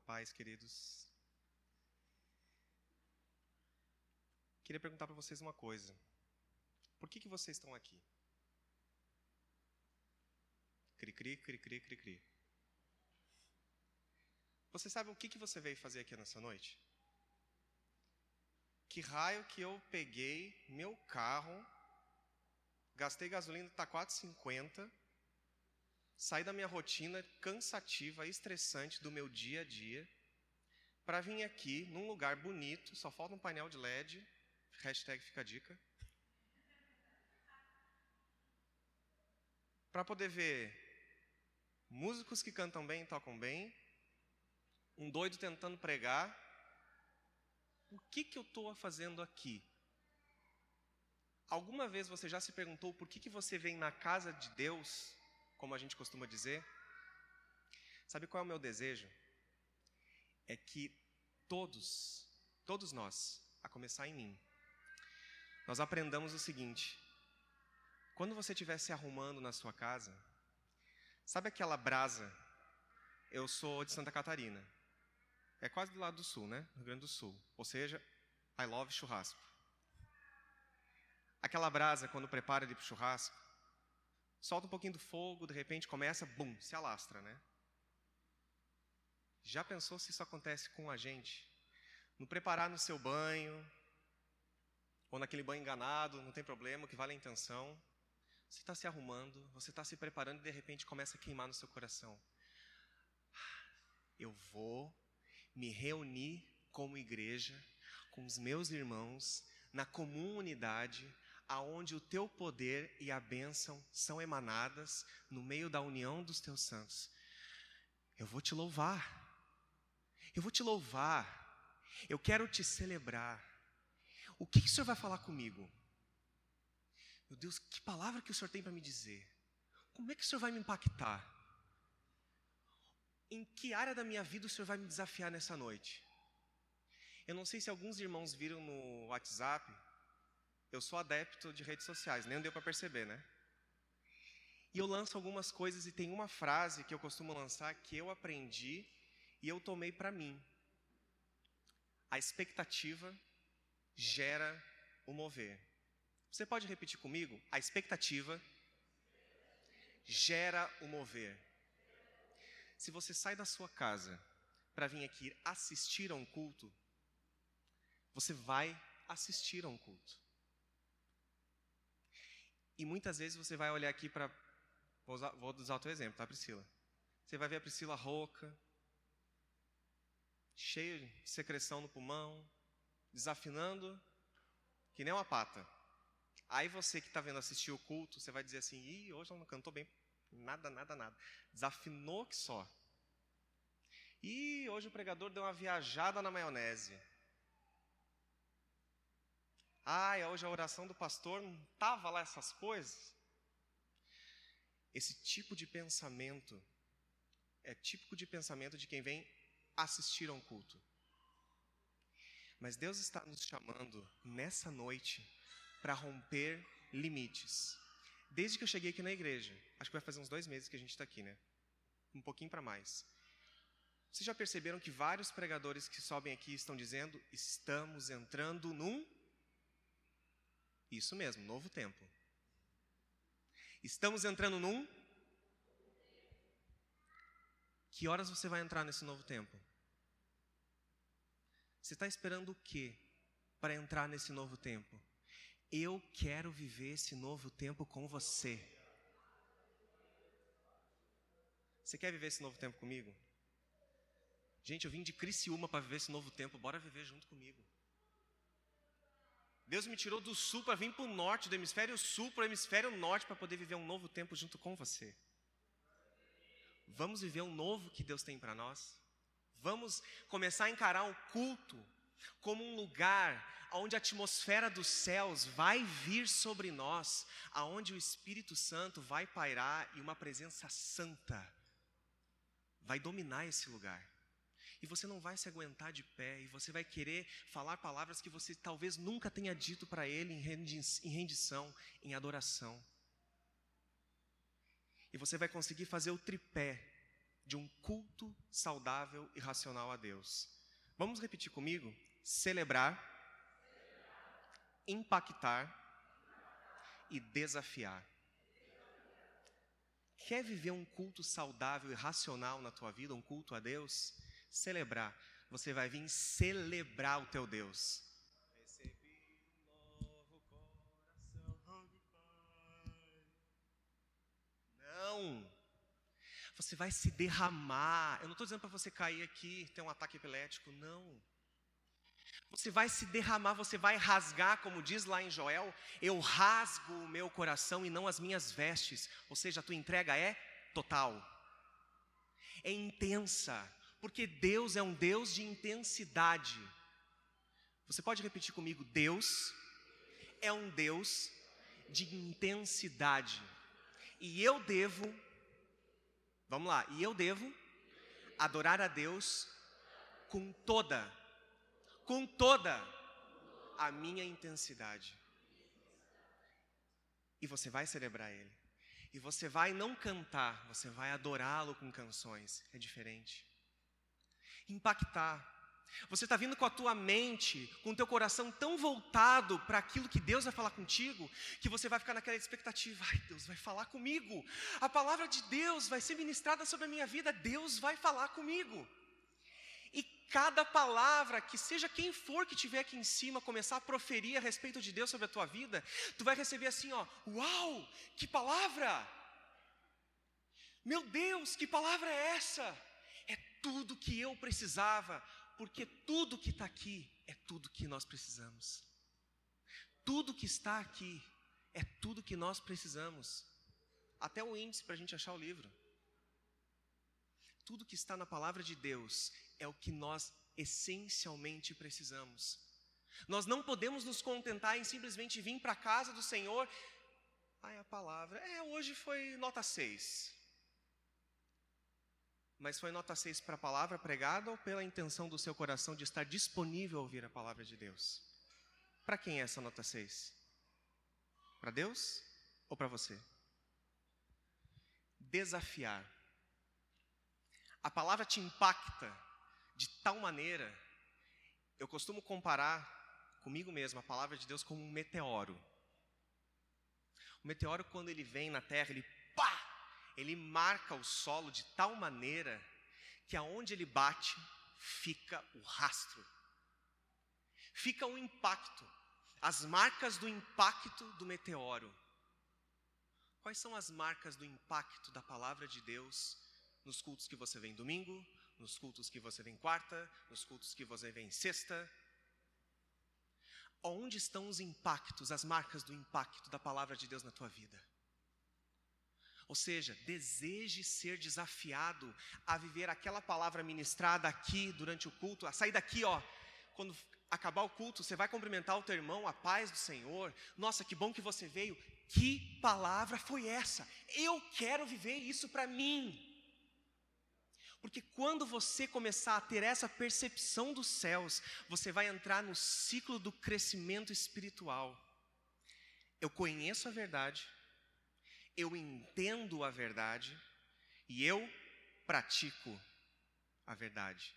paz, queridos. Queria perguntar para vocês uma coisa. Por que, que vocês estão aqui? Cri, cri, cri, cri, cri, cri. Você sabe o que, que você veio fazer aqui nessa noite? Que raio que eu peguei meu carro, gastei gasolina, está 4,50, saí da minha rotina cansativa, estressante do meu dia a dia, para vir aqui num lugar bonito, só falta um painel de LED, hashtag fica a dica, para poder ver músicos que cantam bem e tocam bem, um doido tentando pregar. O que, que eu estou fazendo aqui? Alguma vez você já se perguntou por que, que você vem na casa de Deus, como a gente costuma dizer? Sabe qual é o meu desejo? É que todos, todos nós, a começar em mim, nós aprendamos o seguinte: quando você estiver se arrumando na sua casa, sabe aquela brasa? Eu sou de Santa Catarina. É quase do lado do sul, né? Rio Grande do Sul. Ou seja, I love churrasco. Aquela brasa, quando prepara ele para o churrasco, solta um pouquinho do fogo, de repente começa, bum, se alastra, né? Já pensou se isso acontece com a gente? No preparar no seu banho, ou naquele banho enganado, não tem problema, que vale a intenção. Você está se arrumando, você está se preparando e de repente começa a queimar no seu coração. Eu vou me reunir como igreja, com os meus irmãos, na comunidade, aonde o teu poder e a bênção são emanadas no meio da união dos teus santos. Eu vou te louvar. Eu vou te louvar. Eu quero te celebrar. O que, que o Senhor vai falar comigo? Meu Deus, que palavra que o Senhor tem para me dizer? Como é que o Senhor vai me impactar? em que área da minha vida o Senhor vai me desafiar nessa noite? Eu não sei se alguns irmãos viram no WhatsApp, eu sou adepto de redes sociais, nem deu para perceber, né? E eu lanço algumas coisas e tem uma frase que eu costumo lançar que eu aprendi e eu tomei para mim. A expectativa gera o mover. Você pode repetir comigo? A expectativa gera o mover. Se você sai da sua casa para vir aqui assistir a um culto, você vai assistir a um culto. E muitas vezes você vai olhar aqui para. Vou usar, vou usar o teu exemplo, tá, Priscila? Você vai ver a Priscila rouca, cheia de secreção no pulmão, desafinando, que nem uma pata. Aí você que está vendo assistir o culto, você vai dizer assim: Ih, hoje ela não cantou bem Nada, nada, nada. Desafinou que só. E hoje o pregador deu uma viajada na maionese. Ai, hoje a oração do pastor não estava lá essas coisas. Esse tipo de pensamento é típico de pensamento de quem vem assistir a um culto. Mas Deus está nos chamando nessa noite para romper limites desde que eu cheguei aqui na igreja. Acho que vai fazer uns dois meses que a gente está aqui, né? Um pouquinho para mais. Vocês já perceberam que vários pregadores que sobem aqui estão dizendo: estamos entrando num. Isso mesmo, novo tempo. Estamos entrando num. Que horas você vai entrar nesse novo tempo? Você está esperando o quê para entrar nesse novo tempo? Eu quero viver esse novo tempo com você. Você quer viver esse novo tempo comigo? Gente, eu vim de Criciúma para viver esse novo tempo, bora viver junto comigo. Deus me tirou do sul para vir para o norte, do hemisfério sul para o hemisfério norte, para poder viver um novo tempo junto com você. Vamos viver um novo que Deus tem para nós? Vamos começar a encarar o culto como um lugar onde a atmosfera dos céus vai vir sobre nós, aonde o Espírito Santo vai pairar e uma presença santa vai dominar esse lugar. E você não vai se aguentar de pé, e você vai querer falar palavras que você talvez nunca tenha dito para Ele em rendição, em adoração. E você vai conseguir fazer o tripé de um culto saudável e racional a Deus. Vamos repetir comigo? Celebrar, impactar e desafiar. Quer viver um culto saudável e racional na tua vida, um culto a Deus? Celebrar. Você vai vir celebrar o teu Deus. Não. Você vai se derramar. Eu não estou dizendo para você cair aqui, ter um ataque epilético. Não. Você vai se derramar, você vai rasgar, como diz lá em Joel: Eu rasgo o meu coração e não as minhas vestes. Ou seja, a tua entrega é total, é intensa, porque Deus é um Deus de intensidade. Você pode repetir comigo: Deus é um Deus de intensidade. E eu devo, vamos lá, e eu devo adorar a Deus com toda, com toda a minha intensidade. E você vai celebrar Ele. E você vai não cantar, você vai adorá-lo com canções. É diferente. Impactar. Você está vindo com a tua mente, com o teu coração tão voltado para aquilo que Deus vai falar contigo, que você vai ficar naquela expectativa, ai, Deus vai falar comigo. A palavra de Deus vai ser ministrada sobre a minha vida, Deus vai falar comigo. E cada palavra, que seja quem for que estiver aqui em cima, começar a proferir a respeito de Deus sobre a tua vida, tu vai receber assim, ó, uau, que palavra! Meu Deus, que palavra é essa? Tudo que eu precisava porque tudo que está aqui é tudo que nós precisamos. Tudo que está aqui é tudo que nós precisamos. Até o índice para a gente achar o livro. Tudo que está na palavra de Deus é o que nós essencialmente precisamos. Nós não podemos nos contentar em simplesmente vir para a casa do Senhor. Ai, a palavra. É, hoje foi nota 6. Mas foi nota 6 para a palavra pregada ou pela intenção do seu coração de estar disponível a ouvir a palavra de Deus? Para quem é essa nota 6? Para Deus ou para você? Desafiar. A palavra te impacta de tal maneira, eu costumo comparar comigo mesmo a palavra de Deus como um meteoro. O meteoro, quando ele vem na terra, ele! Ele marca o solo de tal maneira que aonde ele bate fica o rastro. Fica o impacto, as marcas do impacto do meteoro. Quais são as marcas do impacto da palavra de Deus nos cultos que você vem domingo, nos cultos que você vem quarta, nos cultos que você vem sexta? Onde estão os impactos, as marcas do impacto da palavra de Deus na tua vida? Ou seja, deseje ser desafiado a viver aquela palavra ministrada aqui durante o culto, a sair daqui, ó, quando acabar o culto, você vai cumprimentar o teu irmão, a paz do Senhor. Nossa, que bom que você veio. Que palavra foi essa? Eu quero viver isso para mim. Porque quando você começar a ter essa percepção dos céus, você vai entrar no ciclo do crescimento espiritual. Eu conheço a verdade, eu entendo a verdade e eu pratico a verdade.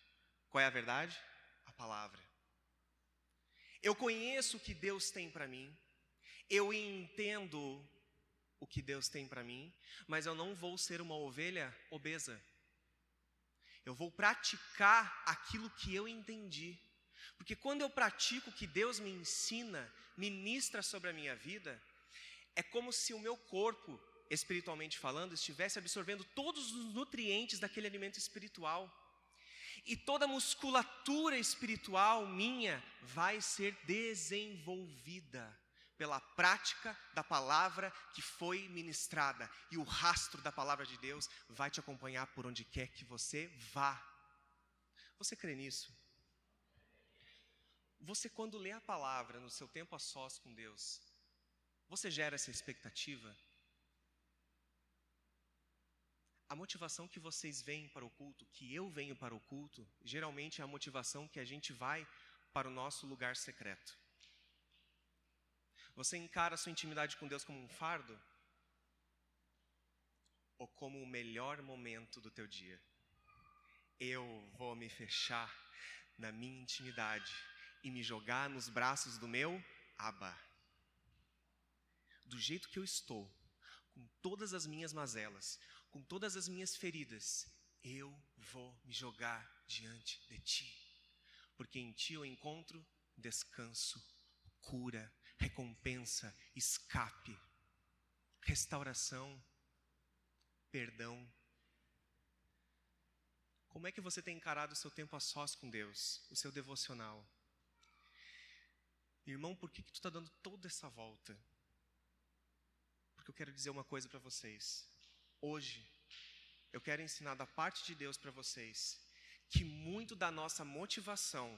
Qual é a verdade? A palavra. Eu conheço o que Deus tem para mim, eu entendo o que Deus tem para mim, mas eu não vou ser uma ovelha obesa. Eu vou praticar aquilo que eu entendi. Porque quando eu pratico o que Deus me ensina, ministra sobre a minha vida, é como se o meu corpo, espiritualmente falando, estivesse absorvendo todos os nutrientes daquele alimento espiritual. E toda a musculatura espiritual minha vai ser desenvolvida pela prática da palavra que foi ministrada. E o rastro da palavra de Deus vai te acompanhar por onde quer que você vá. Você crê nisso? Você, quando lê a palavra no seu tempo a sós com Deus, você gera essa expectativa? A motivação que vocês vêm para o culto, que eu venho para o culto, geralmente é a motivação que a gente vai para o nosso lugar secreto. Você encara a sua intimidade com Deus como um fardo? Ou como o melhor momento do teu dia? eu vou me fechar na minha intimidade e me jogar nos braços do meu Abba. Do jeito que eu estou, com todas as minhas mazelas, com todas as minhas feridas, eu vou me jogar diante de ti, porque em ti eu encontro descanso, cura, recompensa, escape, restauração, perdão. Como é que você tem encarado o seu tempo a sós com Deus, o seu devocional? Irmão, por que, que tu está dando toda essa volta? Porque eu quero dizer uma coisa para vocês. Hoje, eu quero ensinar da parte de Deus para vocês que muito da nossa motivação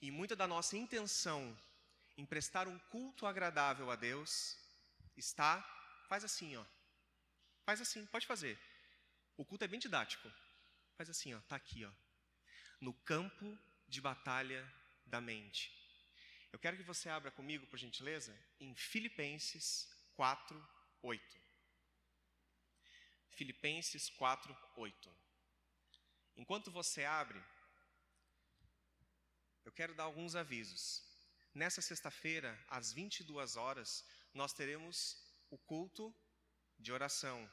e muita da nossa intenção em prestar um culto agradável a Deus está, faz assim, ó. Faz assim, pode fazer. O culto é bem didático. Faz assim, ó, tá aqui, ó. No campo de batalha da mente. Eu quero que você abra comigo, por gentileza, em Filipenses 4, 8. Filipenses 4, 8. Enquanto você abre, eu quero dar alguns avisos. Nessa sexta-feira, às 22 horas, nós teremos o culto de oração.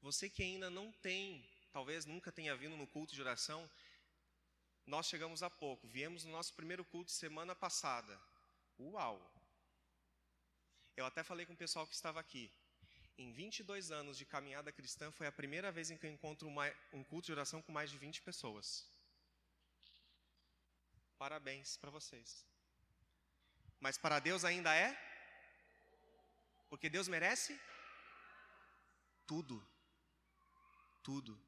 Você que ainda não tem, talvez nunca tenha vindo no culto de oração, nós chegamos há pouco, viemos no nosso primeiro culto semana passada. Uau! Eu até falei com o pessoal que estava aqui. Em 22 anos de caminhada cristã, foi a primeira vez em que eu encontro uma, um culto de oração com mais de 20 pessoas. Parabéns para vocês. Mas para Deus ainda é? Porque Deus merece tudo. Tudo.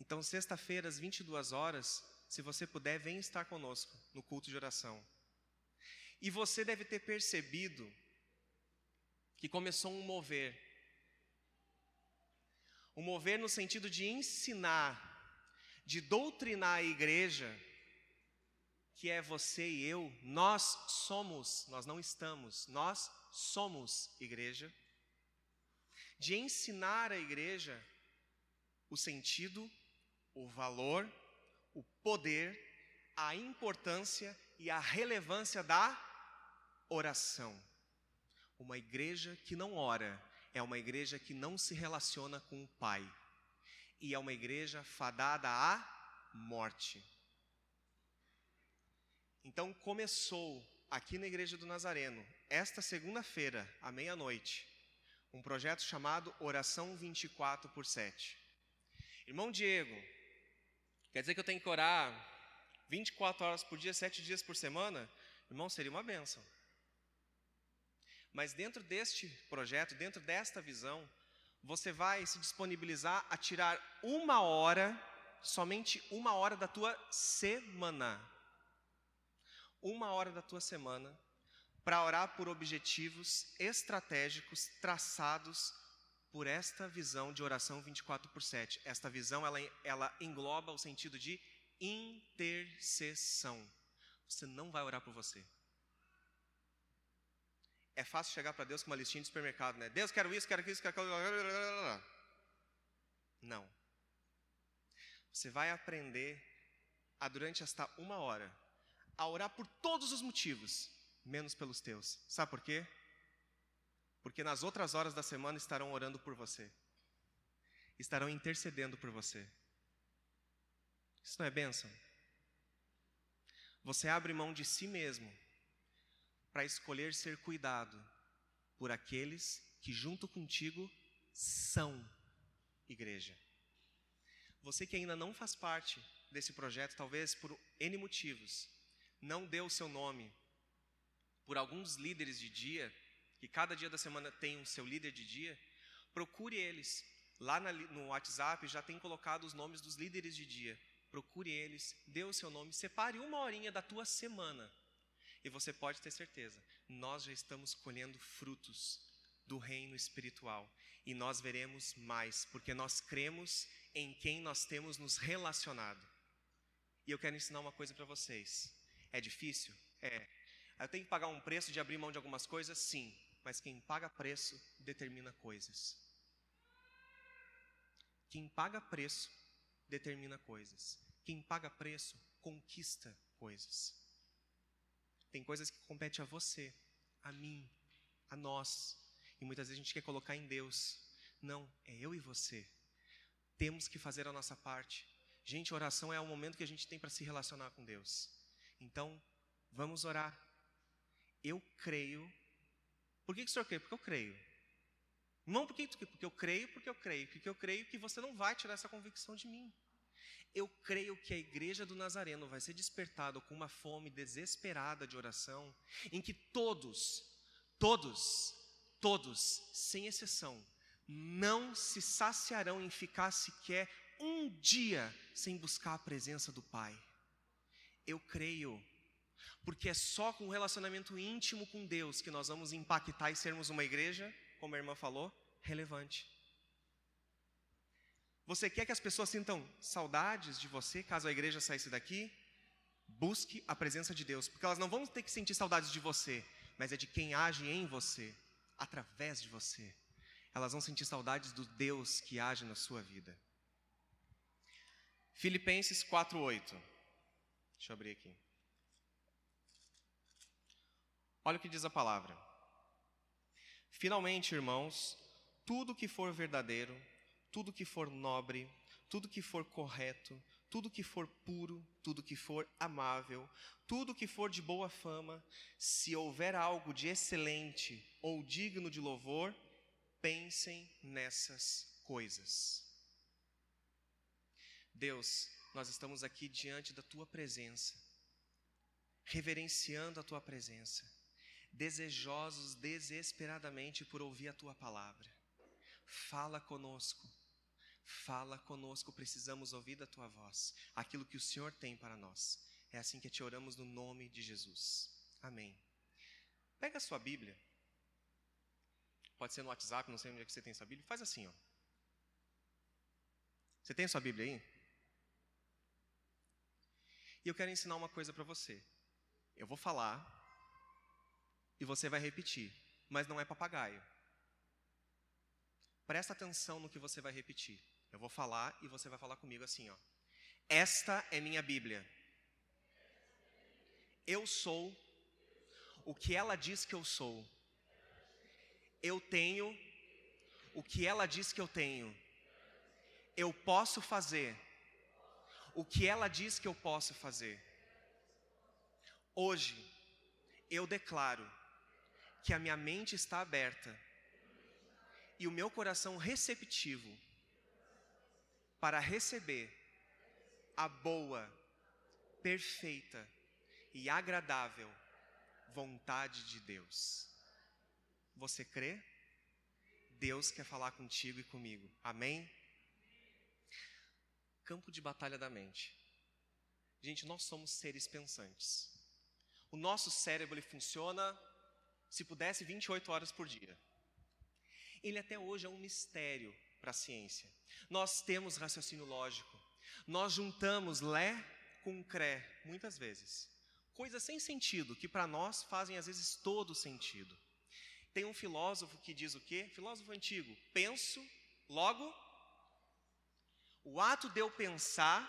Então, sexta-feira, às 22 horas, se você puder, vem estar conosco no culto de oração. E você deve ter percebido que começou um mover. Um mover no sentido de ensinar, de doutrinar a igreja, que é você e eu, nós somos, nós não estamos, nós somos igreja. De ensinar a igreja o sentido, o valor, o poder, a importância e a relevância da oração. Uma igreja que não ora é uma igreja que não se relaciona com o Pai. E é uma igreja fadada à morte. Então começou aqui na Igreja do Nazareno, esta segunda-feira, à meia-noite, um projeto chamado Oração 24 por 7. Irmão Diego, quer dizer que eu tenho que orar 24 horas por dia, 7 dias por semana? Irmão, seria uma benção. Mas dentro deste projeto, dentro desta visão, você vai se disponibilizar a tirar uma hora, somente uma hora da tua semana. Uma hora da tua semana para orar por objetivos estratégicos traçados por esta visão de oração 24 por 7. Esta visão ela, ela engloba o sentido de intercessão. Você não vai orar por você. É fácil chegar para Deus com uma listinha de supermercado, né? Deus, quero isso, quero isso, quero aquilo. Não. Você vai aprender a, durante esta uma hora, a orar por todos os motivos, menos pelos teus. Sabe por quê? Porque nas outras horas da semana estarão orando por você, estarão intercedendo por você. Isso não é bênção? Você abre mão de si mesmo para escolher ser cuidado por aqueles que, junto contigo, são igreja. Você que ainda não faz parte desse projeto, talvez por N motivos, não deu o seu nome por alguns líderes de dia, que cada dia da semana tem um seu líder de dia, procure eles. Lá no WhatsApp já tem colocado os nomes dos líderes de dia. Procure eles, dê o seu nome, separe uma horinha da tua semana e você pode ter certeza, nós já estamos colhendo frutos do reino espiritual. E nós veremos mais, porque nós cremos em quem nós temos nos relacionado. E eu quero ensinar uma coisa para vocês. É difícil? É. Eu tenho que pagar um preço de abrir mão de algumas coisas? Sim. Mas quem paga preço determina coisas. Quem paga preço determina coisas. Quem paga preço conquista coisas. Tem coisas que competem a você, a mim, a nós. E muitas vezes a gente quer colocar em Deus. Não, é eu e você. Temos que fazer a nossa parte. Gente, oração é o momento que a gente tem para se relacionar com Deus. Então, vamos orar. Eu creio. Por que, que o senhor crê? Porque eu creio. Não porque, porque eu creio, porque eu creio. Porque eu creio que você não vai tirar essa convicção de mim. Eu creio que a igreja do Nazareno vai ser despertada com uma fome desesperada de oração, em que todos, todos, todos, sem exceção, não se saciarão em ficar sequer um dia sem buscar a presença do Pai. Eu creio, porque é só com um relacionamento íntimo com Deus que nós vamos impactar e sermos uma igreja, como a irmã falou, relevante. Você quer que as pessoas sintam saudades de você caso a igreja saísse daqui? Busque a presença de Deus, porque elas não vão ter que sentir saudades de você, mas é de quem age em você, através de você. Elas vão sentir saudades do Deus que age na sua vida. Filipenses 4:8. Deixa eu abrir aqui. Olha o que diz a palavra. Finalmente, irmãos, tudo que for verdadeiro, tudo que for nobre, tudo que for correto, tudo que for puro, tudo que for amável, tudo que for de boa fama, se houver algo de excelente ou digno de louvor, pensem nessas coisas. Deus, nós estamos aqui diante da tua presença, reverenciando a tua presença, desejosos desesperadamente por ouvir a tua palavra. Fala conosco Fala conosco, precisamos ouvir da tua voz, aquilo que o Senhor tem para nós. É assim que te oramos no nome de Jesus. Amém. Pega a sua Bíblia. Pode ser no WhatsApp, não sei onde é que você tem essa Bíblia. Faz assim, ó. Você tem a sua Bíblia aí? E eu quero ensinar uma coisa para você. Eu vou falar e você vai repetir, mas não é papagaio. Presta atenção no que você vai repetir. Eu vou falar e você vai falar comigo assim, ó. Esta é minha Bíblia. Eu sou o que ela diz que eu sou. Eu tenho o que ela diz que eu tenho. Eu posso fazer o que ela diz que eu posso fazer. Hoje, eu declaro que a minha mente está aberta e o meu coração receptivo para receber a boa, perfeita e agradável vontade de Deus. Você crê? Deus quer falar contigo e comigo. Amém? Campo de batalha da mente. Gente, nós somos seres pensantes. O nosso cérebro ele funciona, se pudesse, 28 horas por dia. Ele até hoje é um mistério para a ciência. Nós temos raciocínio lógico. Nós juntamos lé com cré, muitas vezes. Coisas sem sentido, que para nós fazem às vezes todo sentido. Tem um filósofo que diz o quê? Filósofo antigo: penso, logo. O ato de eu pensar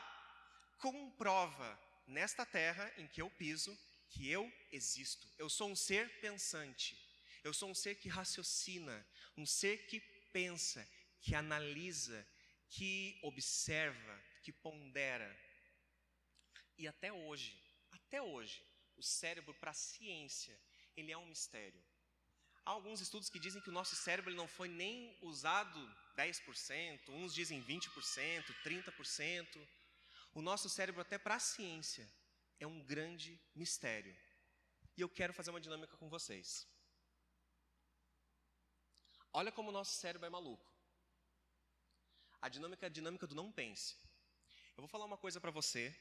comprova nesta terra em que eu piso que eu existo. Eu sou um ser pensante. Eu sou um ser que raciocina, um ser que pensa, que analisa, que observa, que pondera. E até hoje, até hoje, o cérebro para a ciência, ele é um mistério. Há alguns estudos que dizem que o nosso cérebro ele não foi nem usado 10%, uns dizem 20%, 30%. O nosso cérebro, até para a ciência, é um grande mistério. E eu quero fazer uma dinâmica com vocês. Olha como o nosso cérebro é maluco. A dinâmica é a dinâmica do não pense. Eu vou falar uma coisa para você,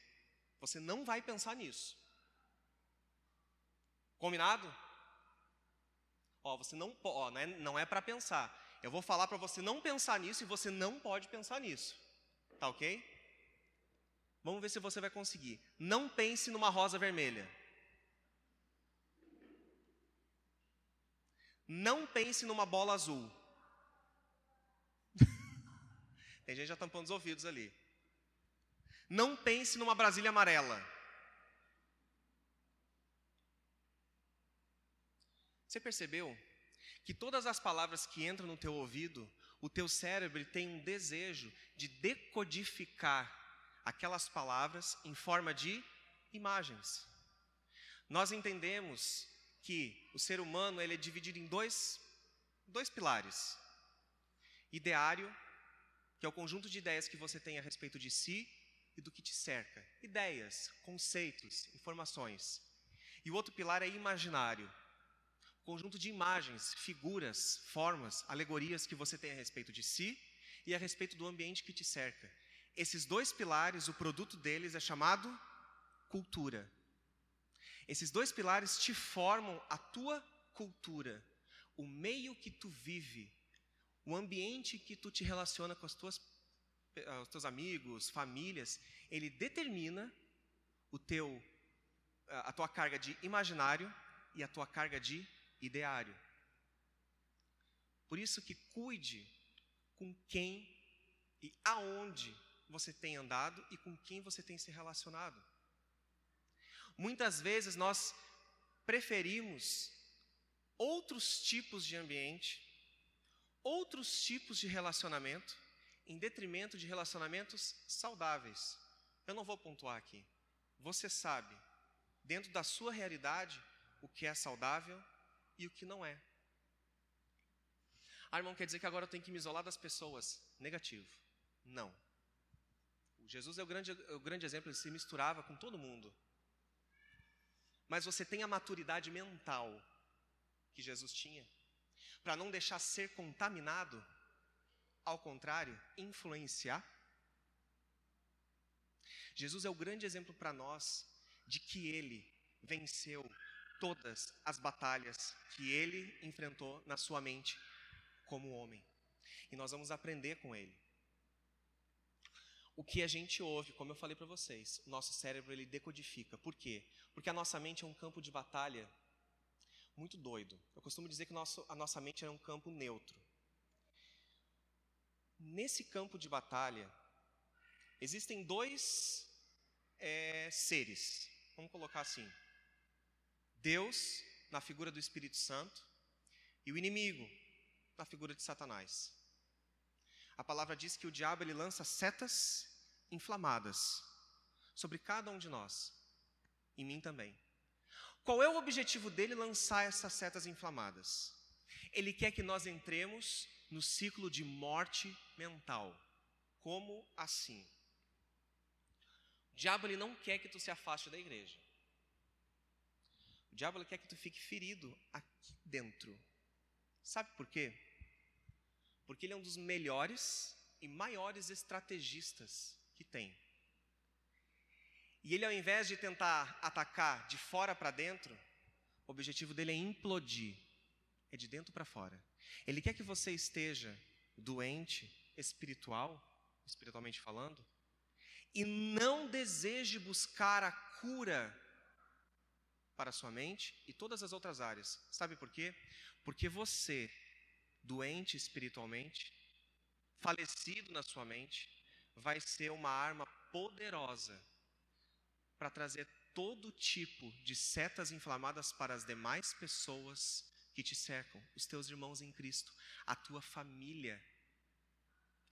você não vai pensar nisso. Combinado? Ó, você não, ó, não é, não é para pensar. Eu vou falar para você não pensar nisso e você não pode pensar nisso. Tá ok? Vamos ver se você vai conseguir. Não pense numa rosa vermelha. Não pense numa bola azul. Tem gente já tampando os ouvidos ali. Não pense numa Brasília amarela. Você percebeu que todas as palavras que entram no teu ouvido, o teu cérebro tem um desejo de decodificar aquelas palavras em forma de imagens. Nós entendemos que o ser humano ele é dividido em dois, dois pilares: ideário, que é o conjunto de ideias que você tem a respeito de si e do que te cerca, ideias, conceitos, informações. E o outro pilar é imaginário, conjunto de imagens, figuras, formas, alegorias que você tem a respeito de si e a respeito do ambiente que te cerca. Esses dois pilares, o produto deles é chamado cultura. Esses dois pilares te formam a tua cultura, o meio que tu vive, o ambiente que tu te relaciona com as tuas, os teus amigos, famílias, ele determina o teu, a tua carga de imaginário e a tua carga de ideário. Por isso que cuide com quem e aonde você tem andado e com quem você tem se relacionado. Muitas vezes nós preferimos outros tipos de ambiente, outros tipos de relacionamento, em detrimento de relacionamentos saudáveis. Eu não vou pontuar aqui. Você sabe, dentro da sua realidade, o que é saudável e o que não é. Ah, irmão, quer dizer que agora eu tenho que me isolar das pessoas? Negativo. Não. Jesus é o grande, é o grande exemplo, ele se misturava com todo mundo mas você tem a maturidade mental que Jesus tinha, para não deixar ser contaminado, ao contrário, influenciar? Jesus é o grande exemplo para nós de que ele venceu todas as batalhas que ele enfrentou na sua mente como homem. E nós vamos aprender com ele o que a gente ouve, como eu falei para vocês, o nosso cérebro ele decodifica. Por quê? Porque a nossa mente é um campo de batalha muito doido. Eu costumo dizer que nosso, a nossa mente é um campo neutro. Nesse campo de batalha, existem dois é, seres, vamos colocar assim: Deus, na figura do Espírito Santo, e o inimigo, na figura de Satanás. A palavra diz que o diabo ele lança setas inflamadas sobre cada um de nós, e mim também. Qual é o objetivo dele lançar essas setas inflamadas? Ele quer que nós entremos no ciclo de morte mental. Como assim? O diabo ele não quer que tu se afaste da igreja. O diabo ele quer que tu fique ferido aqui dentro. Sabe por quê? Porque ele é um dos melhores e maiores estrategistas que tem. E ele, ao invés de tentar atacar de fora para dentro, o objetivo dele é implodir, é de dentro para fora. Ele quer que você esteja doente, espiritual, espiritualmente falando, e não deseje buscar a cura para a sua mente e todas as outras áreas. Sabe por quê? Porque você doente espiritualmente, falecido na sua mente, vai ser uma arma poderosa para trazer todo tipo de setas inflamadas para as demais pessoas que te cercam, os teus irmãos em Cristo, a tua família,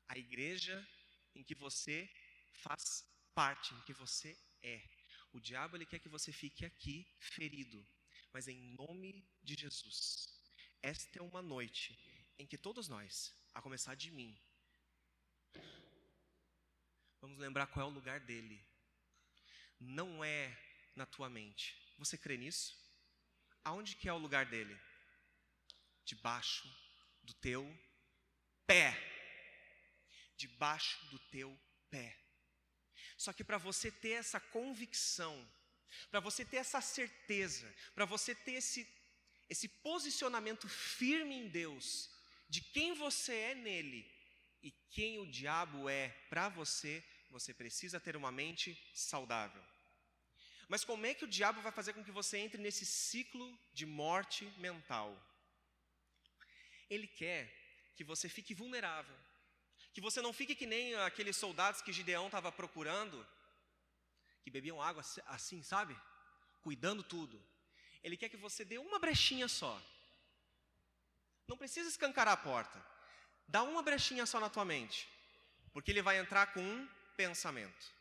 a igreja em que você faz parte, em que você é. O diabo ele quer que você fique aqui ferido, mas em nome de Jesus. Esta é uma noite em que todos nós, a começar de mim, vamos lembrar qual é o lugar dele. Não é na tua mente. Você crê nisso? Aonde que é o lugar dele? Debaixo do teu pé. Debaixo do teu pé. Só que para você ter essa convicção, para você ter essa certeza, para você ter esse, esse posicionamento firme em Deus, de quem você é nele e quem o diabo é para você, você precisa ter uma mente saudável. Mas como é que o diabo vai fazer com que você entre nesse ciclo de morte mental? Ele quer que você fique vulnerável, que você não fique que nem aqueles soldados que Gideão estava procurando que bebiam água assim, sabe? Cuidando tudo. Ele quer que você dê uma brechinha só. Não precisa escancarar a porta. Dá uma brechinha só na tua mente. Porque ele vai entrar com um pensamento.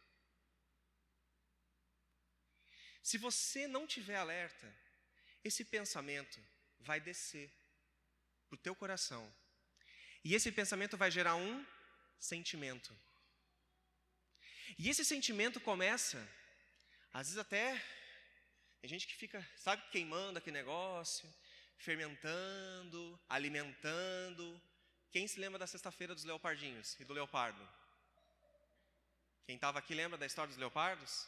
Se você não tiver alerta, esse pensamento vai descer para o teu coração. E esse pensamento vai gerar um sentimento. E esse sentimento começa, às vezes até, tem gente que fica, sabe, queimando aquele negócio, fermentando, alimentando. Quem se lembra da sexta-feira dos leopardinhos e do leopardo? Quem estava aqui lembra da história dos leopardos?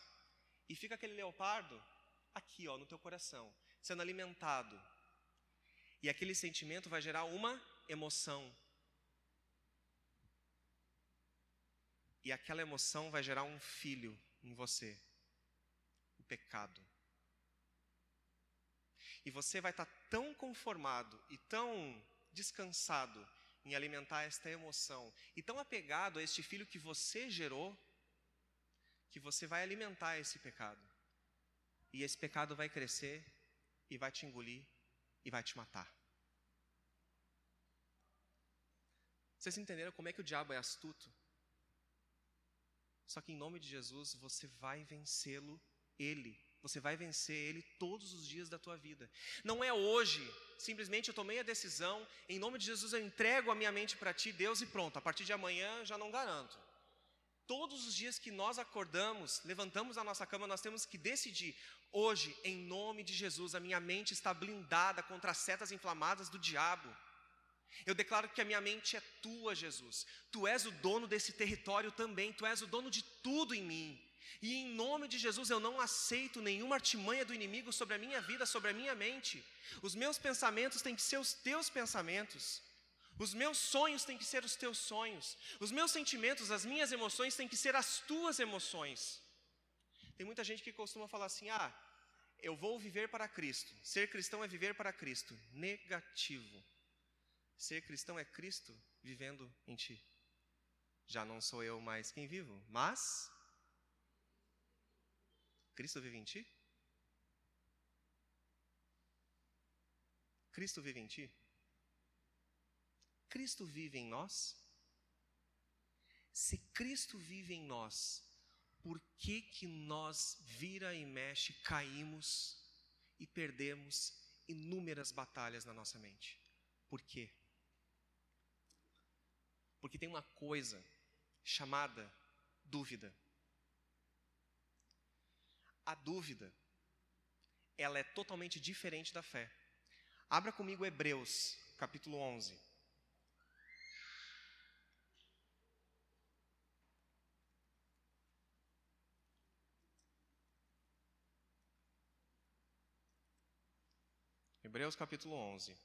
E fica aquele leopardo aqui, ó, no teu coração, sendo alimentado. E aquele sentimento vai gerar uma emoção. E aquela emoção vai gerar um filho em você, o pecado. E você vai estar tão conformado e tão descansado em alimentar esta emoção, e tão apegado a este filho que você gerou, que você vai alimentar esse pecado. E esse pecado vai crescer e vai te engolir e vai te matar. Vocês entenderam como é que o diabo é astuto? Só que em nome de Jesus você vai vencê-lo, ele. Você vai vencer ele todos os dias da tua vida. Não é hoje, simplesmente eu tomei a decisão, em nome de Jesus eu entrego a minha mente para ti, Deus, e pronto. A partir de amanhã já não garanto. Todos os dias que nós acordamos, levantamos a nossa cama, nós temos que decidir. Hoje, em nome de Jesus, a minha mente está blindada contra as setas inflamadas do diabo. Eu declaro que a minha mente é tua, Jesus. Tu és o dono desse território também, tu és o dono de tudo em mim. E em nome de Jesus eu não aceito nenhuma artimanha do inimigo sobre a minha vida, sobre a minha mente. Os meus pensamentos têm que ser os teus pensamentos. Os meus sonhos têm que ser os teus sonhos. Os meus sentimentos, as minhas emoções têm que ser as tuas emoções. Tem muita gente que costuma falar assim: ah, eu vou viver para Cristo. Ser cristão é viver para Cristo. Negativo. Ser cristão é Cristo vivendo em ti. Já não sou eu mais quem vivo, mas Cristo vive em ti? Cristo vive em ti? Cristo vive em nós? Se Cristo vive em nós, por que que nós vira e mexe, caímos e perdemos inúmeras batalhas na nossa mente? Por quê? Porque tem uma coisa chamada dúvida. A dúvida, ela é totalmente diferente da fé. Abra comigo Hebreus, capítulo 11. Hebreus capítulo 11.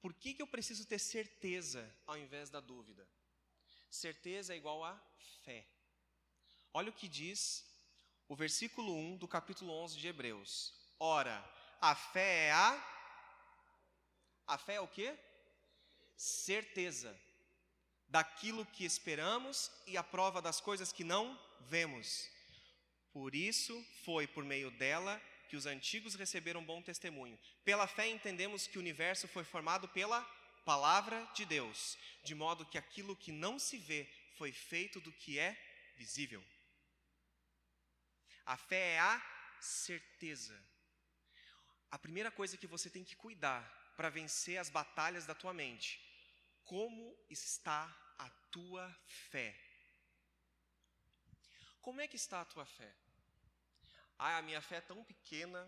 Por que, que eu preciso ter certeza ao invés da dúvida? Certeza é igual a fé. Olha o que diz o versículo 1 do capítulo 11 de Hebreus. Ora, a fé é a. A fé é o que? Certeza daquilo que esperamos e a prova das coisas que não vemos. Por isso foi por meio dela que os antigos receberam bom testemunho. Pela fé entendemos que o universo foi formado pela palavra de Deus, de modo que aquilo que não se vê foi feito do que é visível. A fé é a certeza. A primeira coisa que você tem que cuidar para vencer as batalhas da tua mente, como está a tua fé? Como é que está a tua fé? Ah, a minha fé é tão pequena,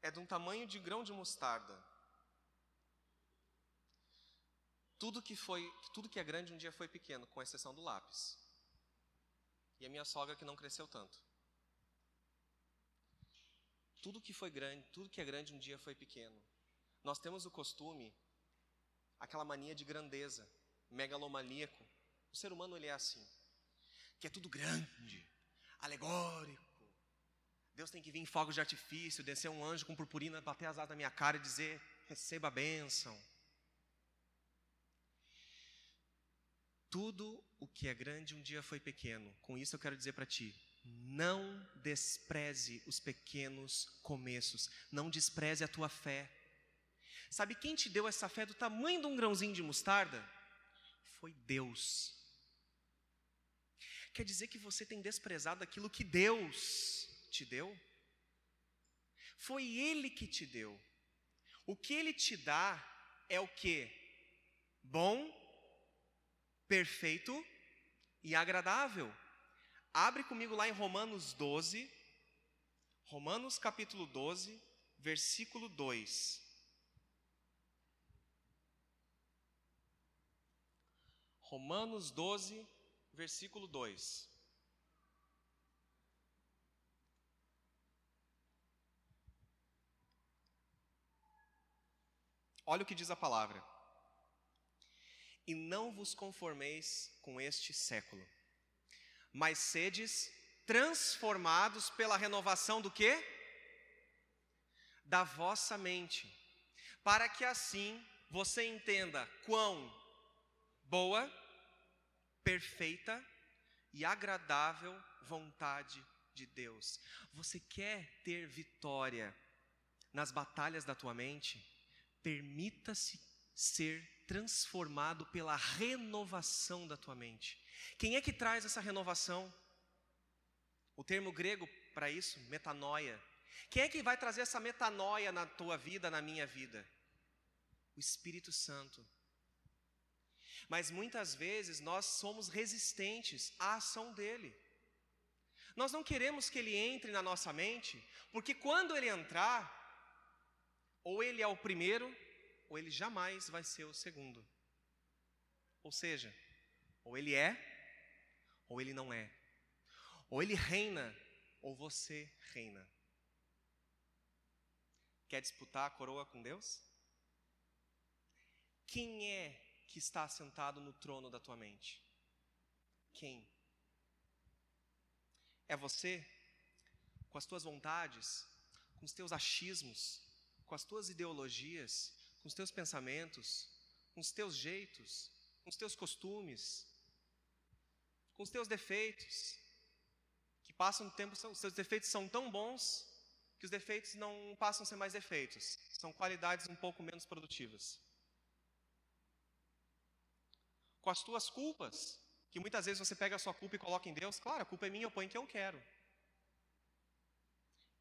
é de um tamanho de grão de mostarda. Tudo que foi, tudo que é grande um dia foi pequeno, com exceção do lápis. E a minha sogra que não cresceu tanto. Tudo que foi grande, tudo que é grande um dia foi pequeno. Nós temos o costume, aquela mania de grandeza, megalomaníaco. O ser humano ele é assim que é tudo grande, alegórico. Deus tem que vir em fogos de artifício, descer um anjo com purpurina, bater as asas na minha cara e dizer: receba a bênção. Tudo o que é grande um dia foi pequeno. Com isso eu quero dizer para ti: não despreze os pequenos começos, não despreze a tua fé. Sabe quem te deu essa fé do tamanho de um grãozinho de mostarda? Foi Deus. Quer dizer que você tem desprezado aquilo que Deus te deu? Foi Ele que te deu. O que Ele te dá é o que? Bom, perfeito e agradável. Abre comigo lá em Romanos 12, Romanos capítulo 12, versículo 2. Romanos 12, versículo 2. Olha o que diz a palavra. E não vos conformeis com este século, mas sedes transformados pela renovação do quê? Da vossa mente, para que assim você entenda quão boa, perfeita e agradável vontade de Deus. Você quer ter vitória nas batalhas da tua mente? Permita-se ser transformado pela renovação da tua mente. Quem é que traz essa renovação? O termo grego para isso, metanoia. Quem é que vai trazer essa metanoia na tua vida, na minha vida? O Espírito Santo. Mas muitas vezes nós somos resistentes à ação dele. Nós não queremos que ele entre na nossa mente, porque quando ele entrar, ou ele é o primeiro, ou ele jamais vai ser o segundo. Ou seja, ou ele é, ou ele não é. Ou ele reina, ou você reina. Quer disputar a coroa com Deus? Quem é que está sentado no trono da tua mente? Quem? É você? Com as tuas vontades, com os teus achismos, com as tuas ideologias, com os teus pensamentos, com os teus jeitos, com os teus costumes, com os teus defeitos, que passam o tempo, os teus defeitos são tão bons que os defeitos não passam a ser mais defeitos, são qualidades um pouco menos produtivas com as tuas culpas, que muitas vezes você pega a sua culpa e coloca em Deus, claro, a culpa é minha, eu ponho quem eu quero.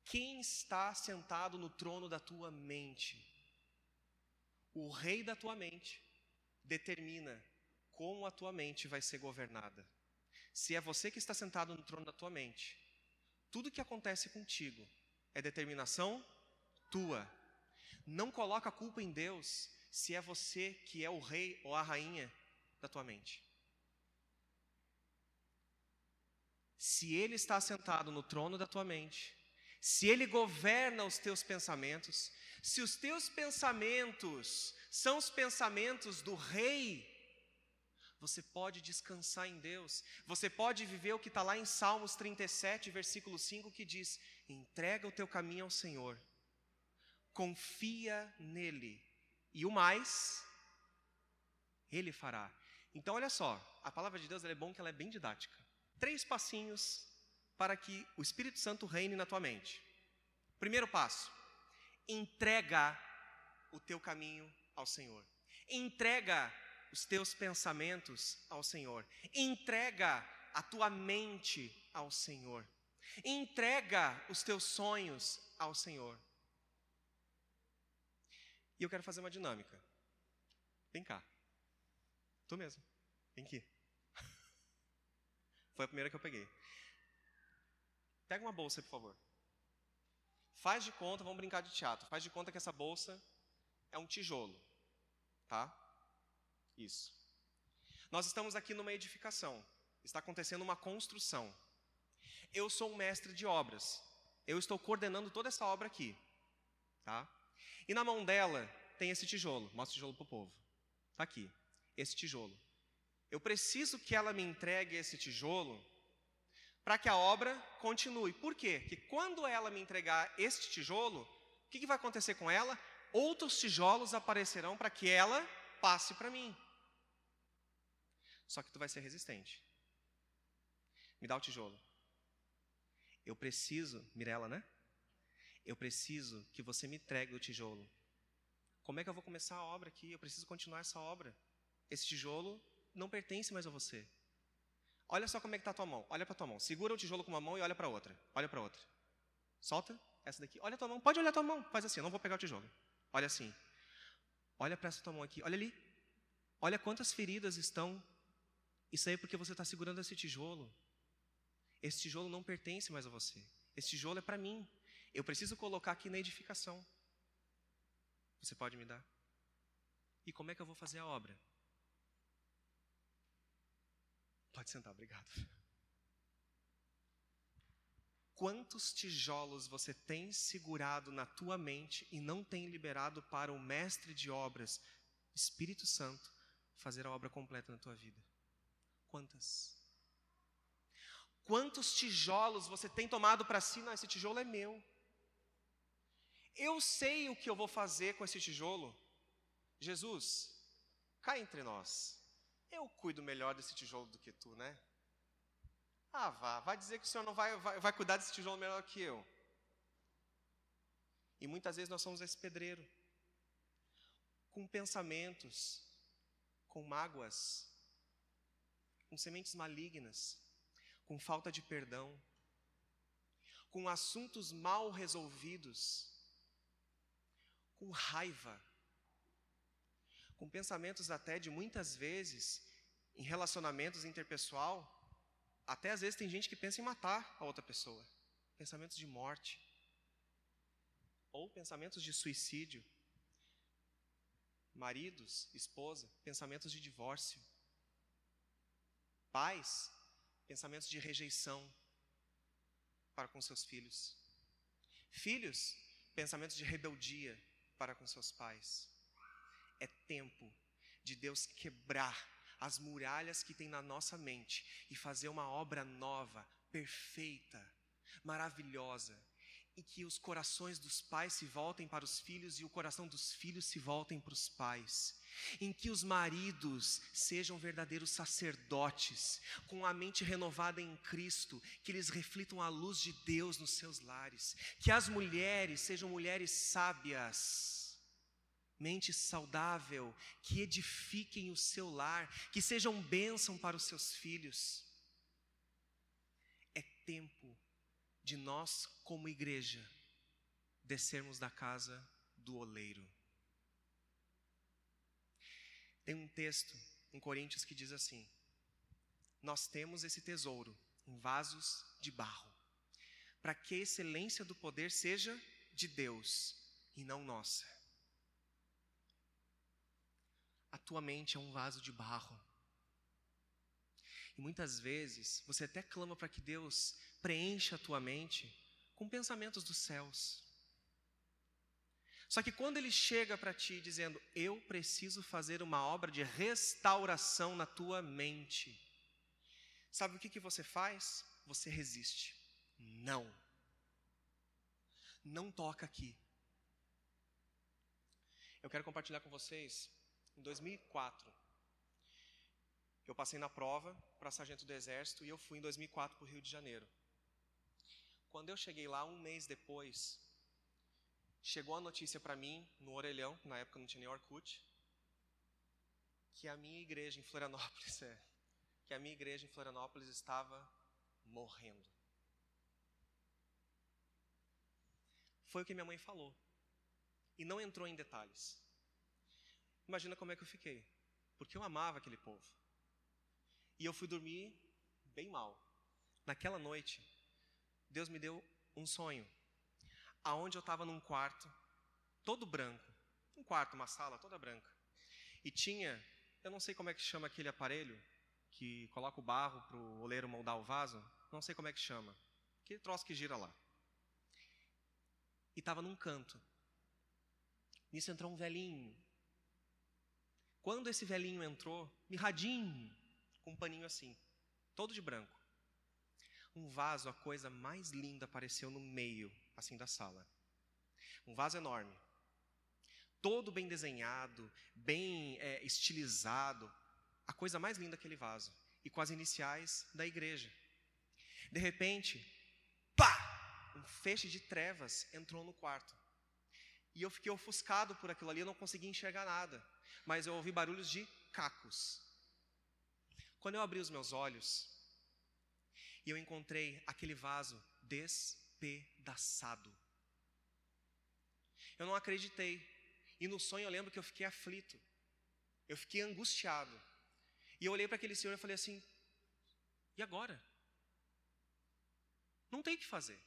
Quem está sentado no trono da tua mente? O rei da tua mente determina como a tua mente vai ser governada. Se é você que está sentado no trono da tua mente, tudo que acontece contigo é determinação tua. Não coloca a culpa em Deus se é você que é o rei ou a rainha da tua mente. Se Ele está sentado no trono da tua mente, se Ele governa os teus pensamentos, se os teus pensamentos são os pensamentos do Rei, você pode descansar em Deus, você pode viver o que está lá em Salmos 37, versículo 5, que diz: entrega o teu caminho ao Senhor, confia nele, e o mais, Ele fará. Então, olha só, a palavra de Deus é bom que ela é bem didática. Três passinhos para que o Espírito Santo reine na tua mente. Primeiro passo: entrega o teu caminho ao Senhor. Entrega os teus pensamentos ao Senhor. Entrega a tua mente ao Senhor. Entrega os teus sonhos ao Senhor. E eu quero fazer uma dinâmica. Vem cá. Tu mesmo. Vem aqui. Foi a primeira que eu peguei. Pega uma bolsa, por favor. Faz de conta, vamos brincar de teatro. Faz de conta que essa bolsa é um tijolo. Tá? Isso. Nós estamos aqui numa edificação. Está acontecendo uma construção. Eu sou um mestre de obras. Eu estou coordenando toda essa obra aqui. Tá? E na mão dela tem esse tijolo. Mostra o tijolo para o povo. Está aqui esse tijolo. Eu preciso que ela me entregue esse tijolo para que a obra continue. Por quê? Que quando ela me entregar este tijolo, o que, que vai acontecer com ela? Outros tijolos aparecerão para que ela passe para mim. Só que tu vai ser resistente. Me dá o tijolo. Eu preciso, Mirella, né? Eu preciso que você me entregue o tijolo. Como é que eu vou começar a obra aqui? Eu preciso continuar essa obra. Esse tijolo não pertence mais a você. Olha só como é que está a tua mão. Olha para tua mão. Segura o tijolo com uma mão e olha para outra. Olha para outra. Solta essa daqui. Olha a tua mão. Pode olhar a tua mão. Faz assim. Eu não vou pegar o tijolo. Olha assim. Olha para essa tua mão aqui. Olha ali. Olha quantas feridas estão. Isso aí é porque você está segurando esse tijolo. Esse tijolo não pertence mais a você. Esse tijolo é para mim. Eu preciso colocar aqui na edificação. Você pode me dar? E como é que eu vou fazer a obra? Pode sentar, obrigado. Quantos tijolos você tem segurado na tua mente e não tem liberado para o mestre de obras, Espírito Santo, fazer a obra completa na tua vida? Quantas? Quantos tijolos você tem tomado para si? Não, esse tijolo é meu. Eu sei o que eu vou fazer com esse tijolo. Jesus, cá entre nós. Eu cuido melhor desse tijolo do que tu, né? Ah, vá, vai dizer que o senhor não vai, vai, vai cuidar desse tijolo melhor que eu. E muitas vezes nós somos esse pedreiro, com pensamentos, com mágoas, com sementes malignas, com falta de perdão, com assuntos mal resolvidos, com raiva, com pensamentos até de muitas vezes em relacionamentos interpessoal, até às vezes tem gente que pensa em matar a outra pessoa, pensamentos de morte ou pensamentos de suicídio. Maridos, esposa, pensamentos de divórcio. Pais, pensamentos de rejeição para com seus filhos. Filhos, pensamentos de rebeldia para com seus pais. É tempo de Deus quebrar as muralhas que tem na nossa mente e fazer uma obra nova, perfeita, maravilhosa, e que os corações dos pais se voltem para os filhos e o coração dos filhos se voltem para os pais. Em que os maridos sejam verdadeiros sacerdotes, com a mente renovada em Cristo, que eles reflitam a luz de Deus nos seus lares. Que as mulheres sejam mulheres sábias, mente saudável, que edifiquem o seu lar, que sejam bênção para os seus filhos. É tempo de nós, como igreja, descermos da casa do oleiro. Tem um texto em Coríntios que diz assim: Nós temos esse tesouro em vasos de barro, para que a excelência do poder seja de Deus e não nossa. A tua mente é um vaso de barro. E muitas vezes você até clama para que Deus preencha a tua mente com pensamentos dos céus. Só que quando ele chega para ti dizendo: Eu preciso fazer uma obra de restauração na tua mente, sabe o que, que você faz? Você resiste. Não. Não toca aqui. Eu quero compartilhar com vocês, em 2004, eu passei na prova para sargento do exército e eu fui em 2004 para o Rio de Janeiro. Quando eu cheguei lá, um mês depois, chegou a notícia para mim, no orelhão, na época não tinha nem Orkut, que a minha igreja em Florianópolis, é, que a minha igreja em Florianópolis estava morrendo. Foi o que minha mãe falou. E não entrou em detalhes. Imagina como é que eu fiquei. Porque eu amava aquele povo. E eu fui dormir bem mal. Naquela noite, Deus me deu um sonho, aonde eu estava num quarto todo branco, um quarto, uma sala toda branca, e tinha, eu não sei como é que chama aquele aparelho que coloca o barro para o oleiro moldar o vaso, não sei como é que chama, aquele troço que gira lá. E estava num canto. Nisso entrou um velhinho. Quando esse velhinho entrou, mirradinho, com um paninho assim, todo de branco um vaso, a coisa mais linda, apareceu no meio, assim, da sala. Um vaso enorme. Todo bem desenhado, bem é, estilizado. a coisa mais linda aquele vaso e com as iniciais da igreja. De repente, pá! Um feixe de trevas entrou no quarto. E eu fiquei ofuscado por aquilo ali, eu não conseguia enxergar nada. Mas eu ouvi barulhos de cacos. Quando eu abri os meus olhos, e eu encontrei aquele vaso despedaçado. Eu não acreditei. E no sonho eu lembro que eu fiquei aflito. Eu fiquei angustiado. E eu olhei para aquele senhor e falei assim: e agora? Não tem o que fazer.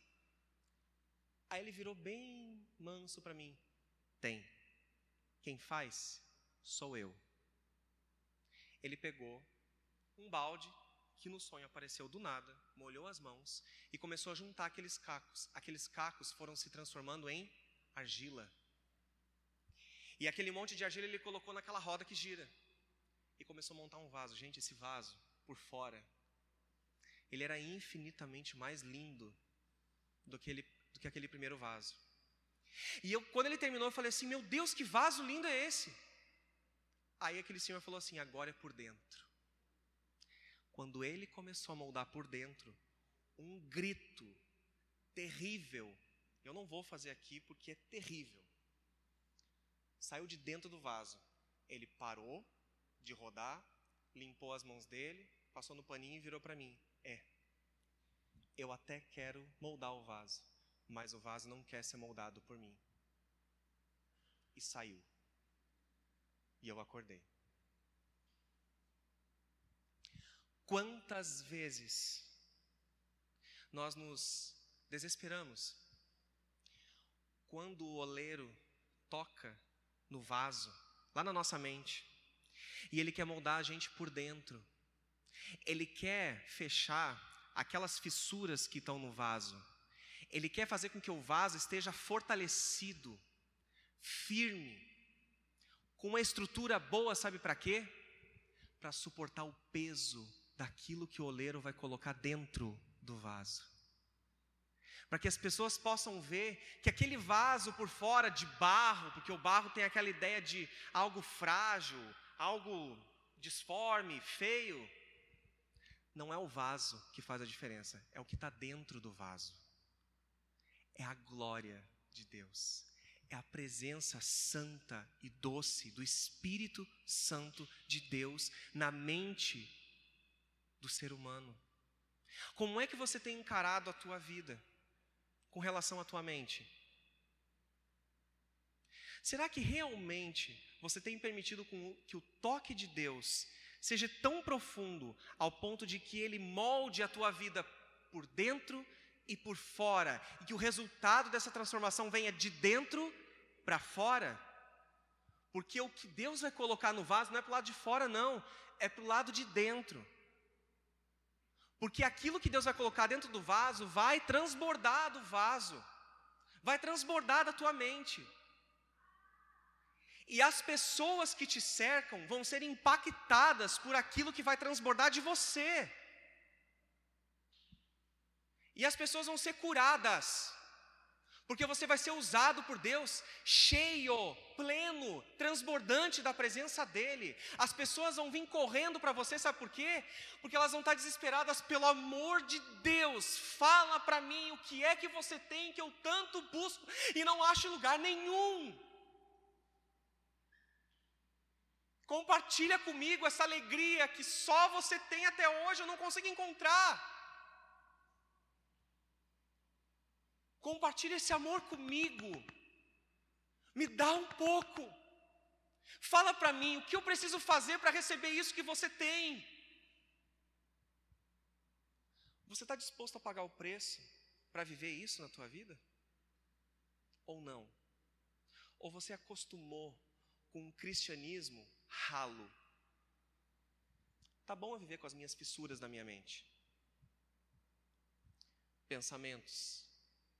Aí ele virou bem manso para mim: tem. Quem faz sou eu. Ele pegou um balde que no sonho apareceu do nada, molhou as mãos e começou a juntar aqueles cacos. Aqueles cacos foram se transformando em argila. E aquele monte de argila ele colocou naquela roda que gira. E começou a montar um vaso. Gente, esse vaso, por fora, ele era infinitamente mais lindo do que, ele, do que aquele primeiro vaso. E eu, quando ele terminou, eu falei assim: Meu Deus, que vaso lindo é esse? Aí aquele senhor falou assim: Agora é por dentro. Quando ele começou a moldar por dentro, um grito terrível, eu não vou fazer aqui porque é terrível, saiu de dentro do vaso. Ele parou de rodar, limpou as mãos dele, passou no paninho e virou para mim: É, eu até quero moldar o vaso, mas o vaso não quer ser moldado por mim. E saiu. E eu acordei. Quantas vezes nós nos desesperamos quando o oleiro toca no vaso, lá na nossa mente, e ele quer moldar a gente por dentro, ele quer fechar aquelas fissuras que estão no vaso, ele quer fazer com que o vaso esteja fortalecido, firme, com uma estrutura boa, sabe para quê? Para suportar o peso daquilo que o oleiro vai colocar dentro do vaso. Para que as pessoas possam ver que aquele vaso por fora de barro, porque o barro tem aquela ideia de algo frágil, algo disforme, feio, não é o vaso que faz a diferença, é o que está dentro do vaso. É a glória de Deus, é a presença santa e doce do Espírito Santo de Deus na mente do ser humano. Como é que você tem encarado a tua vida com relação à tua mente? Será que realmente você tem permitido que o toque de Deus seja tão profundo ao ponto de que ele molde a tua vida por dentro e por fora, e que o resultado dessa transformação venha de dentro para fora? Porque o que Deus vai colocar no vaso não é para o lado de fora, não, é para o lado de dentro. Porque aquilo que Deus vai colocar dentro do vaso vai transbordar do vaso, vai transbordar da tua mente. E as pessoas que te cercam vão ser impactadas por aquilo que vai transbordar de você. E as pessoas vão ser curadas porque você vai ser usado por Deus, cheio, pleno, transbordante da presença dEle. As pessoas vão vir correndo para você, sabe por quê? Porque elas vão estar desesperadas, pelo amor de Deus, fala para mim o que é que você tem que eu tanto busco e não acho lugar nenhum. Compartilha comigo essa alegria que só você tem até hoje, eu não consigo encontrar. Compartilhe esse amor comigo. Me dá um pouco. Fala para mim o que eu preciso fazer para receber isso que você tem. Você está disposto a pagar o preço para viver isso na tua vida? Ou não? Ou você acostumou com um cristianismo ralo? Tá bom eu viver com as minhas fissuras na minha mente. Pensamentos,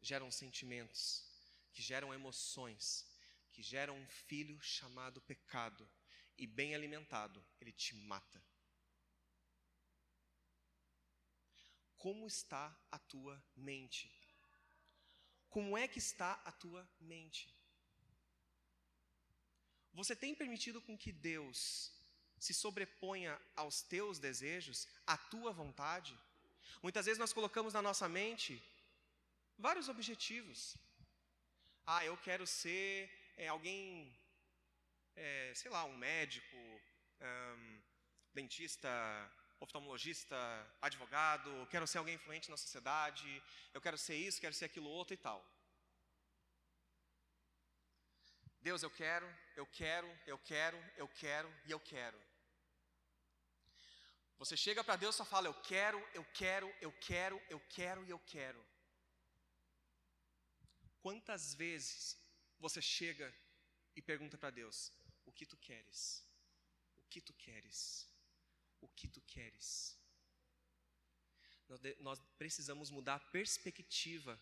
geram sentimentos, que geram emoções, que geram um filho chamado pecado, e bem alimentado, ele te mata. Como está a tua mente? Como é que está a tua mente? Você tem permitido com que Deus se sobreponha aos teus desejos, à tua vontade. Muitas vezes nós colocamos na nossa mente vários objetivos. Ah, eu quero ser é, alguém, é, sei lá, um médico, um, dentista, oftalmologista, advogado, quero ser alguém influente na sociedade, eu quero ser isso, quero ser aquilo outro e tal. Deus, eu quero, eu quero, eu quero, eu quero e eu quero. Você chega para Deus e só fala: Eu quero, eu quero, eu quero, eu quero e eu quero. Quantas vezes você chega e pergunta para Deus: O que tu queres? O que tu queres? O que tu queres? Nós precisamos mudar a perspectiva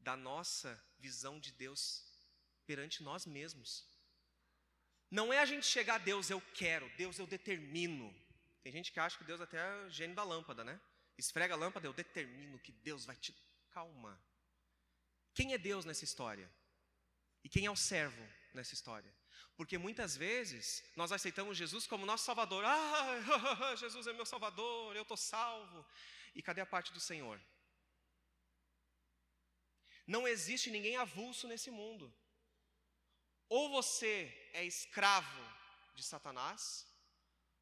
da nossa visão de Deus perante nós mesmos. Não é a gente chegar a Deus, eu quero, Deus, eu determino. Tem gente que acha que Deus até é gênio da lâmpada, né? Esfrega a lâmpada, eu determino que Deus vai te. Calma. Quem é Deus nessa história? E quem é o servo nessa história? Porque muitas vezes nós aceitamos Jesus como nosso Salvador. Ah, Jesus é meu Salvador, eu estou salvo. E cadê a parte do Senhor? Não existe ninguém avulso nesse mundo. Ou você é escravo de Satanás,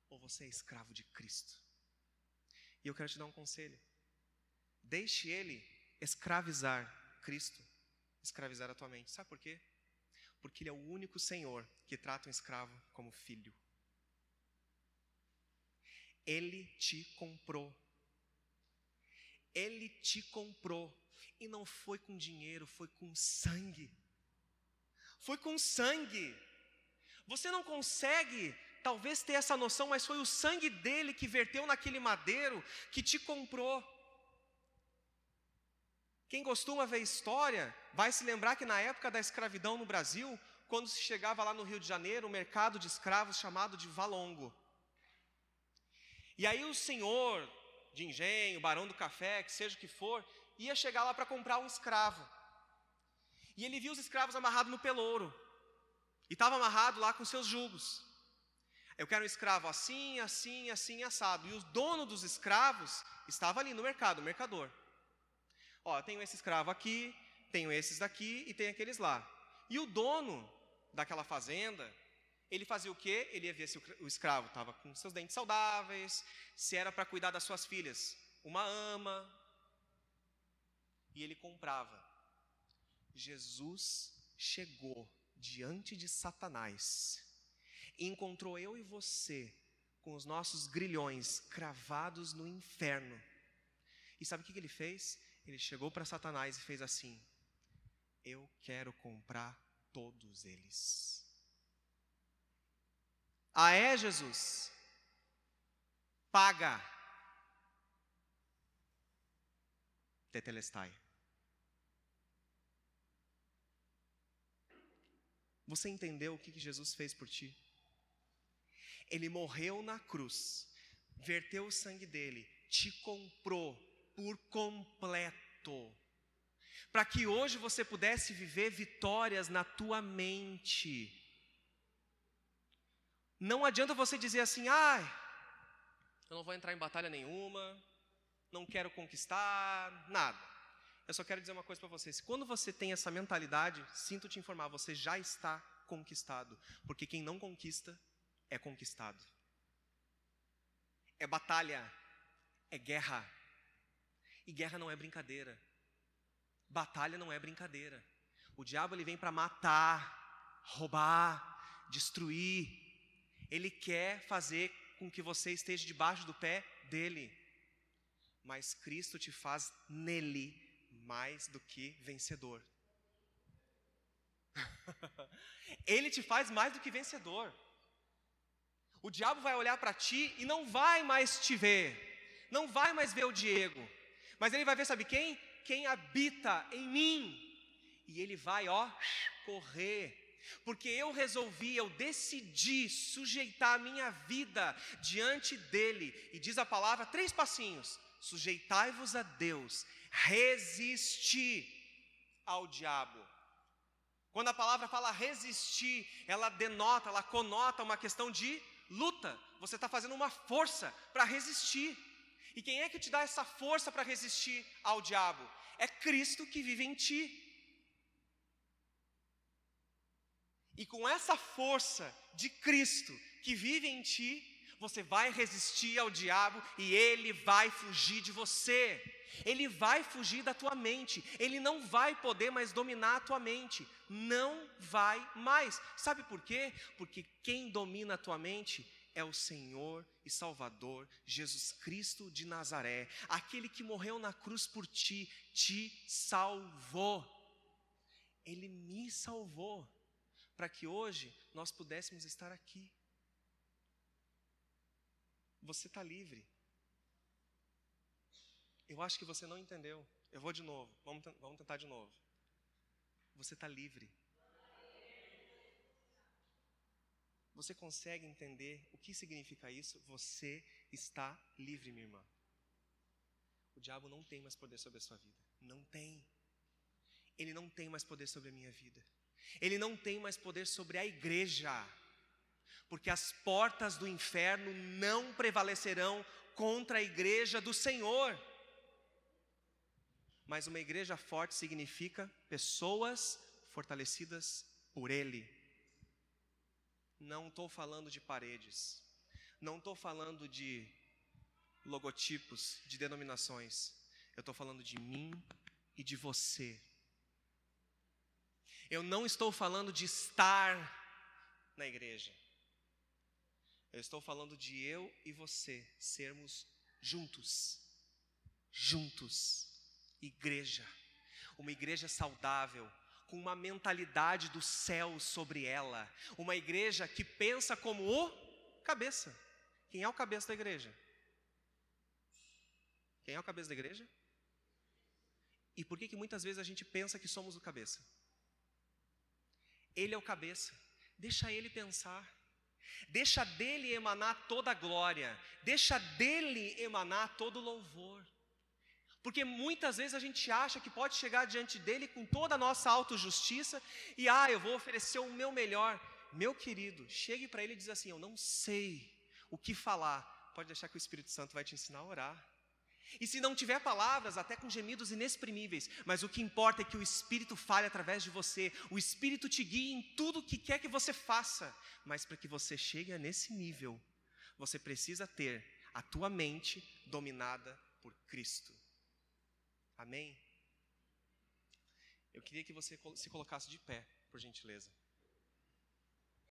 ou você é escravo de Cristo. E eu quero te dar um conselho. Deixe ele escravizar Cristo, escravizar a tua mente. Sabe por quê? Porque ele é o único Senhor que trata um escravo como filho. Ele te comprou. Ele te comprou. E não foi com dinheiro, foi com sangue. Foi com sangue. Você não consegue talvez ter essa noção, mas foi o sangue dele que verteu naquele madeiro que te comprou. Quem costuma ver história vai se lembrar que na época da escravidão no Brasil, quando se chegava lá no Rio de Janeiro, um mercado de escravos chamado de Valongo. E aí o senhor de engenho, barão do café, que seja o que for, ia chegar lá para comprar um escravo. E ele viu os escravos amarrados no pelouro. E estava amarrado lá com seus jugos. Eu quero um escravo assim, assim, assim, assado. E o dono dos escravos estava ali no mercado, o mercador. Ó, tenho esse escravo aqui, tenho esses daqui e tenho aqueles lá. E o dono daquela fazenda, ele fazia o quê? Ele ia ver se o escravo estava com seus dentes saudáveis, se era para cuidar das suas filhas, uma ama. E ele comprava. Jesus chegou diante de Satanás e encontrou eu e você com os nossos grilhões cravados no inferno. E sabe o que ele fez? Ele chegou para Satanás e fez assim: Eu quero comprar todos eles. Ah, é, Jesus? Paga. Tetelestai. Você entendeu o que Jesus fez por ti? Ele morreu na cruz, verteu o sangue dele, te comprou por completo, para que hoje você pudesse viver vitórias na tua mente. Não adianta você dizer assim, ai, eu não vou entrar em batalha nenhuma, não quero conquistar nada. Eu só quero dizer uma coisa para você: se quando você tem essa mentalidade, sinto te informar, você já está conquistado, porque quem não conquista é conquistado. É batalha, é guerra. E guerra não é brincadeira. Batalha não é brincadeira. O diabo ele vem para matar, roubar, destruir. Ele quer fazer com que você esteja debaixo do pé dele. Mas Cristo te faz nele mais do que vencedor. ele te faz mais do que vencedor. O diabo vai olhar para ti e não vai mais te ver, não vai mais ver o Diego, mas ele vai ver, sabe quem? Quem habita em mim. E ele vai, ó, correr, porque eu resolvi, eu decidi sujeitar a minha vida diante dele. E diz a palavra, três passinhos: sujeitai-vos a Deus, resistir ao diabo. Quando a palavra fala resistir, ela denota, ela conota uma questão de luta, você está fazendo uma força para resistir. E quem é que te dá essa força para resistir ao diabo? É Cristo que vive em ti. E com essa força de Cristo que vive em ti, você vai resistir ao diabo e ele vai fugir de você. Ele vai fugir da tua mente. Ele não vai poder mais dominar a tua mente. Não vai mais. Sabe por quê? Porque quem domina a tua mente é o Senhor e Salvador Jesus Cristo de Nazaré, aquele que morreu na cruz por ti, te salvou. Ele me salvou para que hoje nós pudéssemos estar aqui. Você está livre. Eu acho que você não entendeu. Eu vou de novo. Vamos, vamos tentar de novo. Você está livre. Você consegue entender o que significa isso? Você está livre, minha irmã. O diabo não tem mais poder sobre a sua vida. Não tem. Ele não tem mais poder sobre a minha vida. Ele não tem mais poder sobre a igreja. Porque as portas do inferno não prevalecerão contra a igreja do Senhor. Mas uma igreja forte significa pessoas fortalecidas por Ele não estou falando de paredes, não estou falando de logotipos, de denominações, eu estou falando de mim e de você. Eu não estou falando de estar na igreja, eu estou falando de eu e você sermos juntos, juntos, igreja, uma igreja saudável, com uma mentalidade do céu sobre ela, uma igreja que pensa como o cabeça. Quem é o cabeça da igreja? Quem é o cabeça da igreja? E por que, que muitas vezes a gente pensa que somos o cabeça? Ele é o cabeça, deixa ele pensar, deixa dele emanar toda a glória, deixa dele emanar todo o louvor. Porque muitas vezes a gente acha que pode chegar diante dele com toda a nossa autojustiça e, ah, eu vou oferecer o meu melhor. Meu querido, chegue para ele e diz assim: Eu não sei o que falar. Pode deixar que o Espírito Santo vai te ensinar a orar. E se não tiver palavras, até com gemidos inexprimíveis, mas o que importa é que o Espírito fale através de você, o Espírito te guie em tudo o que quer que você faça. Mas para que você chegue a nesse nível, você precisa ter a tua mente dominada por Cristo. Amém? Eu queria que você se colocasse de pé, por gentileza.